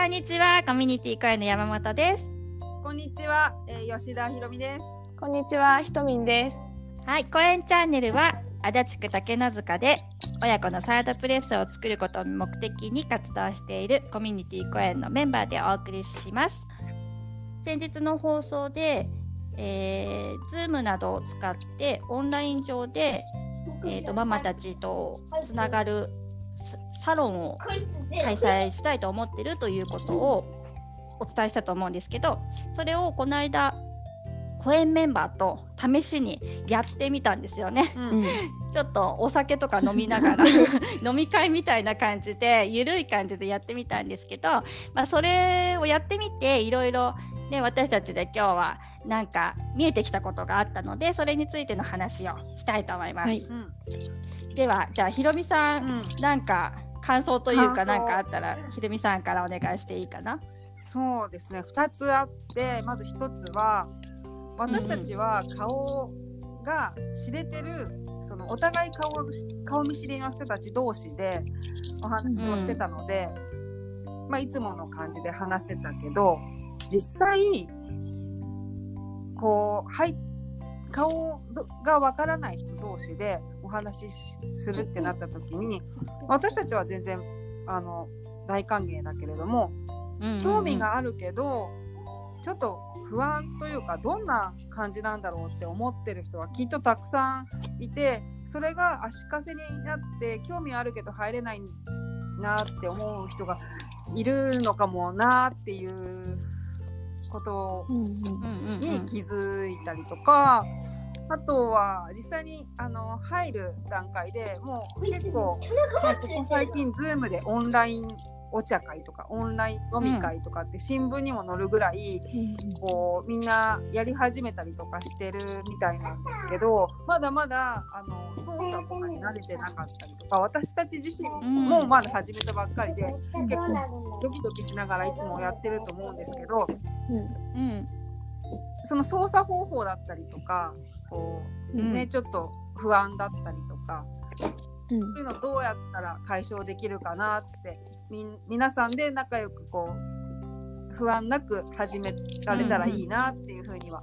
こんにちは、コミュニティ声の山本です。こんにちは、えー、吉田ひろみです。こんにちは、ひとみんです。はい、公園チャンネルは足立区竹の塚で親子のサイドプレスを作ることを目的に活動しているコミュニティ公園のメンバーでお送りします。先日の放送で、えー、Zoom などを使ってオンライン上で、えーと、ママたちとつながるサロンを開催したいと思ってるということをお伝えしたと思うんですけどそれをこの間公演メンバーと試しにやってみたんですよね、うん、ちょっとお酒とか飲みながら 飲み会みたいな感じでゆるい感じでやってみたんですけど、まあ、それをやってみていろいろ、ね、私たちで今日はなんか見えてきたことがあったのでそれについての話をしたいと思います。はい。うん、ではじゃあひろみさん、うん、なんか感想というか何かあったらひろみさんからお願いしていいかな。そうですね2つあってまず1つは私たちは顔が知れてる、うん、そのお互い顔顔見知りの人たち同士でお話をしてたので、うん、まあ、いつもの感じで話せたけど実際こうはい顔がわからない人同士でお話しするってなった時に私たちは全然あの大歓迎だけれども、興味があるけどちょっと不安というかどんな感じなんだろうって思ってる人はきっとたくさんいてそれが足かせになって興味あるけど入れないなって思う人がいるのかもなっていうことに気づいたりとか。あとは実際にあの入る段階でもう結構、ね、ここ最近 Zoom でオンラインお茶会とかオンライン飲み会とかって新聞にも載るぐらい、うん、こうみんなやり始めたりとかしてるみたいなんですけどまだまだあの操作とかに慣れてなかったりとか私たち自身もまだ始めたばっかりで、うん、結構ドキドキしながらいつもやってると思うんですけど、うん、その操作方法だったりとかこう、ねちょっと不安だったりとか。そういうのどうやったら解消できるかなってみ皆さんで仲良くこう不安なく始められたらいいなっていうふうには、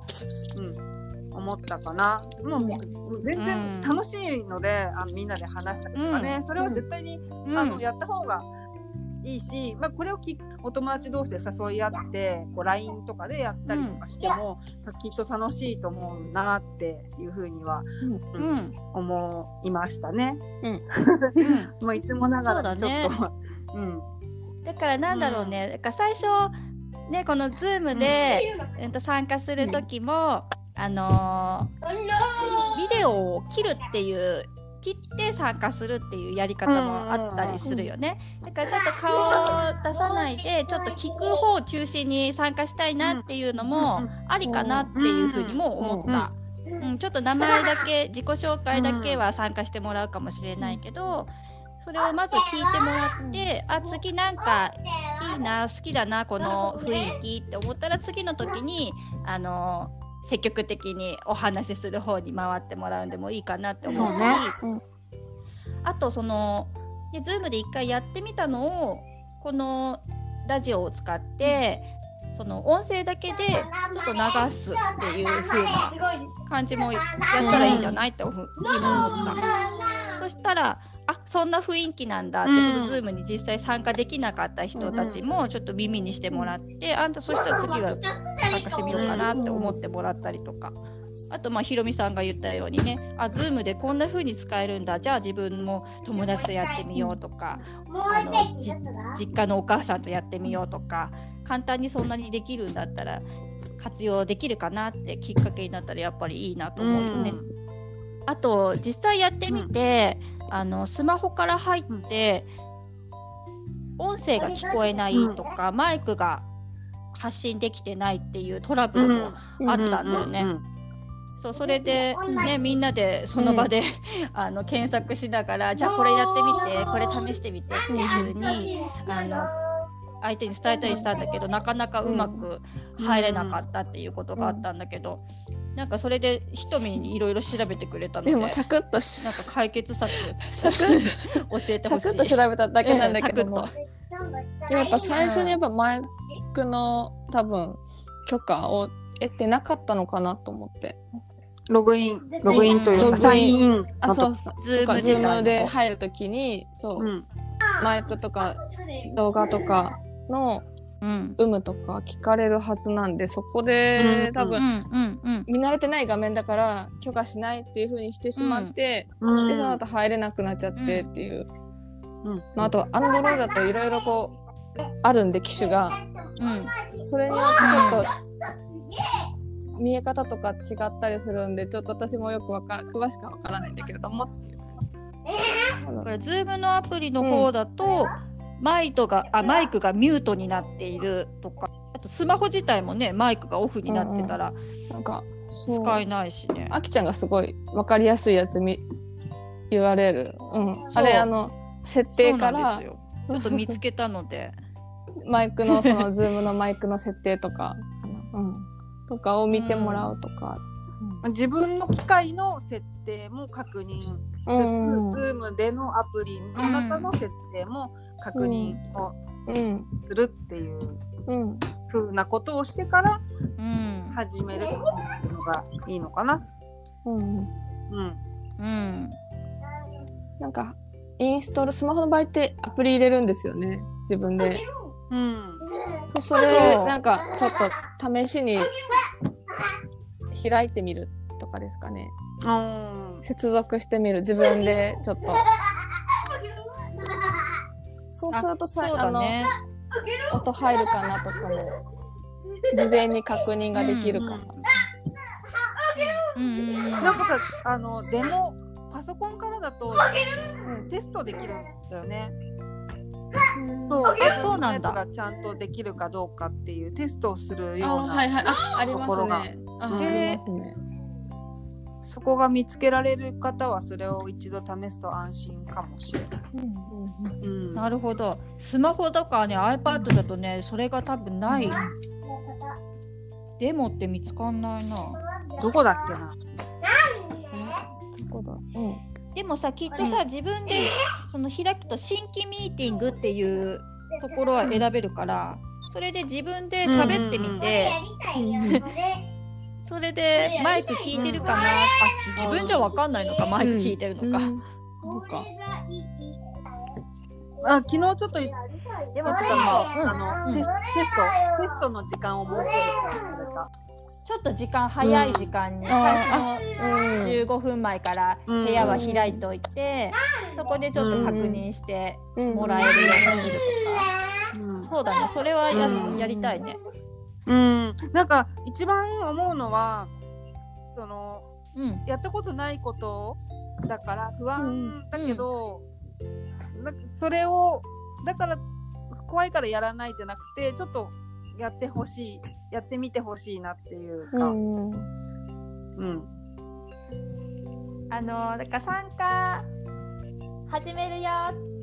うん、思ったかな。もう全然楽しいので、あのみんなで話したりとかね、それは絶対に、あのやった方がいいし、まあ、これをきお友達同士で誘い合ってこう LINE とかでやったりとかしても、うん、きっと楽しいと思うなっていうふうには、うん、うん、思いましたね。うん、まあいつもながらちょっと、うん、だからなんだろうね、だから最初ねこの Zoom で、うん、と参加する時も、あのー、ビデオを切るっていう切って参加するっていうやり方もあったりするよね。だからちょっと顔を出さないでちょっと聞く方を中心に参加したいなっていうのもありかなっていうふうにも思った。うん、ちょっと名前だけ自己紹介だけは参加してもらうかもしれないけどそれをまず聞いてもらってあ次なんかいいな好きだなこの雰囲気って思ったら次の時にあの積極的にお話しする方に回ってもらうんでもいいかなって思うし、ね。うん、あとそので Zoom で一回やってみたのをこのラジオを使ってその音声だけでちょっと流すっていう風な感じもやったらいいんじゃないって思った。そしたらあそんな雰囲気なんだって、うん、その Zoom に実際参加できなかった人たちもちょっと耳にしてもらって、うん、あんたそしたら次は参加してみようかなって思ってもらったりとか。あとまあひろみさんが言ったようにねあ Zoom でこんな風に使えるんだ。じゃあ自分も友達とやってみようとか。あの実家のお母さんとやってみようとか。簡単にそんなにできるんだったら活用できるかなってきっかけになったらやっぱりいいなと思うよね。うん、あと実際やってみて、うんあのスマホから入って、音声が聞こえないとか、マイクが発信できてないっていうトラブルもあったんだよね。そうそれで、ね、みんなでその場で、あの検索しながらじゃあこれやってみてこれ試してみてっていうふうにあの相手に伝えたりしたんだけどなかなかうまく入れなかったっていうことがあったんだけど、なんかそれでひとみにいろいろ調べてくれたので、でもサクッとしなんか解決策サクッ教えてほしい。サクッと調べただけなんだけども、うんサでもやっぱ最初にやっぱマイクの多分許可を得てなかったのかなと思って。ログイン、ログインというか、ログインサインインあ、のとそう。 Zoom で入るときに、そう、うん。マイクとか動画とかのうん。有無とか聞かれるはずなんで、そこでうん。多分。見慣れてない画面だから許可しないっていう風にしてしまって、うん。でその後入れなくなっちゃってっていう、うん。まあ、あとアンドロイドだといろいろこうあるんで機種が。うん。それによってちょっと見え方とか違ったりするんでちょっと私もよくわから詳しくはわからないんだけれども。これ、 Zoom のアプリの方だと、マイクがあマイクがミュートになっているとか、あとスマホ自体もね、マイクがオフになってたらなんか使えないしね。あきちゃんがすごいわかりやすいやつみ URL、うん、そう。あれあの設定から。ちょっと見つけたので。マイクのその Zoom のマイクの設定とか うん、とかを見てもらうとか、自分の機械の設定も確認しつつ、うん。 Zoom でのアプリの中の設定も確認をうんするっていううん風なことをしてからうん。始めるのがいいのかな。うん、うん。うん。なんかインストールスマホの場合ってアプリ入れるんですよね自分でうん。そうそれなんかちょっと試しに開いてみるとかですかねうん。接続してみる自分でちょっとそうするとさ、そうあのだね。音入るかなとかも事前に確認ができるかな、うんうんうん。なんかさ、あの、デモ、パソコンからだと、うん。テストできるんだよね。そう、あそうなんだ。がちゃんとできるかどうかっていうテストをするあような、はいはい。あありますところがねありますねそこが見つけられる方はそれを一度試すと安心かもしれない。うんなるほど。スマホとかね、iPad だとね、それが多分ない。デモって見つかんないな。どこだっけな？そうだうんでもさ、きっとさ、自分でその開くと新規ミーティングっていうところは選べるから、それで自分で喋ってみて、それでマイク聞いてるかなあ、自分じゃわかんないのか、マイク聞いてるのか。うん。そうか。あ昨日ちょっとでもたちょっと、のあの、うんテステストテストの時間を設けるって忘れた。ちょっと時間早い時間に、ん。最初のうん。15分前から部屋は開いておいて、そこでちょっと確認してうん。もらえるようにするうん。とか、そうだね、それはや,、うん。やりたいね。うん、なんか一番思うのはそのうん、やったことないことだから不安だけど、なんかそれをだから怖いからやらないじゃなくてちょっとやってほしいやってみてほしいなっていうか、うん。うん。あのだから参加始めるよ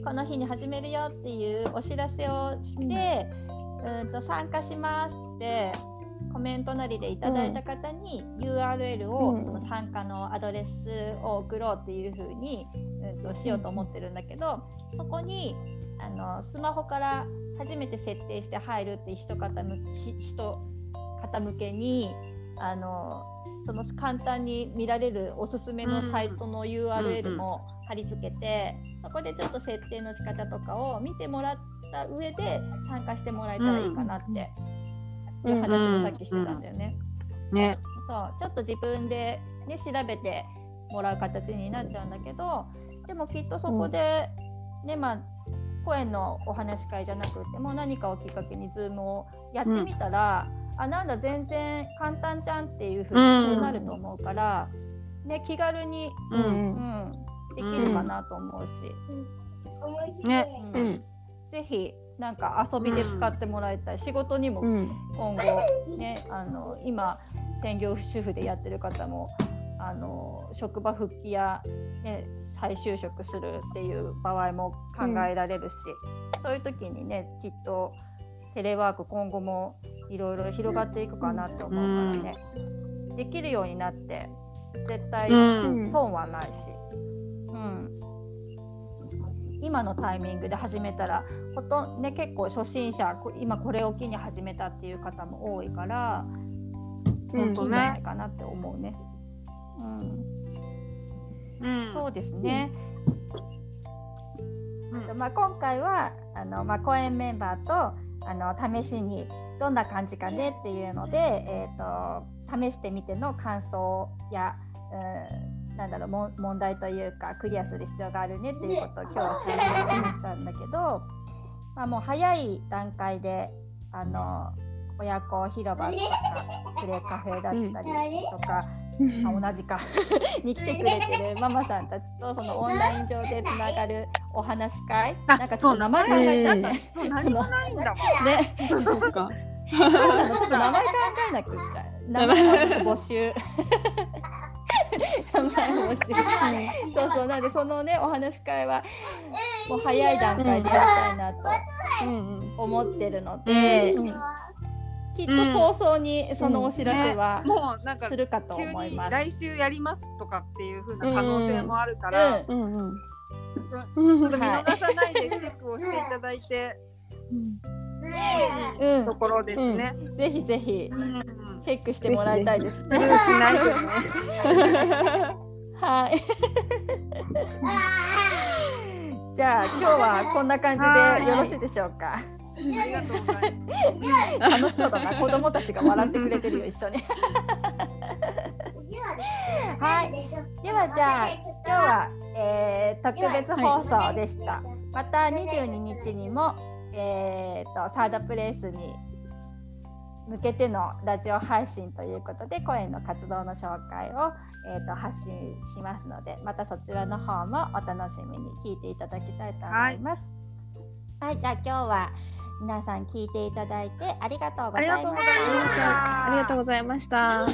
この日に始めるよっていうお知らせをして、うん、と参加しますってコメントなりでいただいた方に URL を、うん。その参加のアドレスを送ろうっていう風に、うん、としようと思ってるんだけどそこにあのスマホから初めて設定して入るっていう人方むひ人方向けにあのその簡単に見られるおすすめのサイトの URL も貼り付けて、そこでちょっと設定の仕方とかを見てもらった上で参加してもらえたらいいかなって話をさっきしてたんだよね。ね。そうちょっと自分で、ね、調べてもらう形になっちゃうんだけどでもきっとそこで、ねまあ、声のお話し会じゃなくても何かをきっかけに Zoom をやってみたら、あなんだ全然簡単じゃんっていうふうになると思うから、ね、気軽に、ううんうん、できるかなと思うし、ねうん。うん。ぜひなんか遊びで使ってもらいたい、仕事にもうん。今後ねあの今専業主婦でやってる方もあの職場復帰や、ね、再就職するっていう場合も考えられるし、そういう時にねきっとテレワーク今後もいろいろ広がっていくかなと思うからね。できるようになって絶対損はないし、うん、今のタイミングで始めたらほとん、ね、結構初心者今これを機に始めたっていう方も多いから、うん、いいんじゃないかなって思うね。うん。うん、そうですね。うん、まあ、今回はあの、まあ、公演メンバーとあの試しにどんな感じかねっていうので、えーと、試してみての感想や、うん、なんだろう問題というかクリアする必要があるねっていうことを今日は最初に話したんだけど、まあ、もう早い段階であの親子広場とかプレカフェだったりとか、うん、あ同じか に来てくれてるママさんたちとそのオンライン上でつながるお話し会なんかちょっと名前考えたね。何もないんだもん。ね。そっか。ちょっと名前考えなくちゃ。名前募集。名前募集。そうそうなんでそのねお話し会はもう早い段階でやりたいなと思ってるので。うんうんきっと早々にそのお知らせは、もうなんかするかと思います。来週やりますとかっていうふうな可能性もあるから、うんうんうん、ちょっと見逃さないでチェックをしていただいて、うん、ところですね。うん、ぜひぜひ、チェックしてもらいたいです ね。はい。じゃあ今日はこんな感じでよろしいでしょうか？ありがとうございます。楽しそうだな、子供たちが笑ってくれてるよ、一緒に。はい。では、じゃあ、今日は、えー、特別放送でした。また22日にも、えーと、サードプレイスに向けてのラジオ配信ということで、声の活動の紹介を、えーと、発信しますので、またそちらの方もお楽しみに聞いていただきたいと思います。はい、はい、じゃあ今日は皆さん聞いていただいてありがとうございました。ありがとうございました。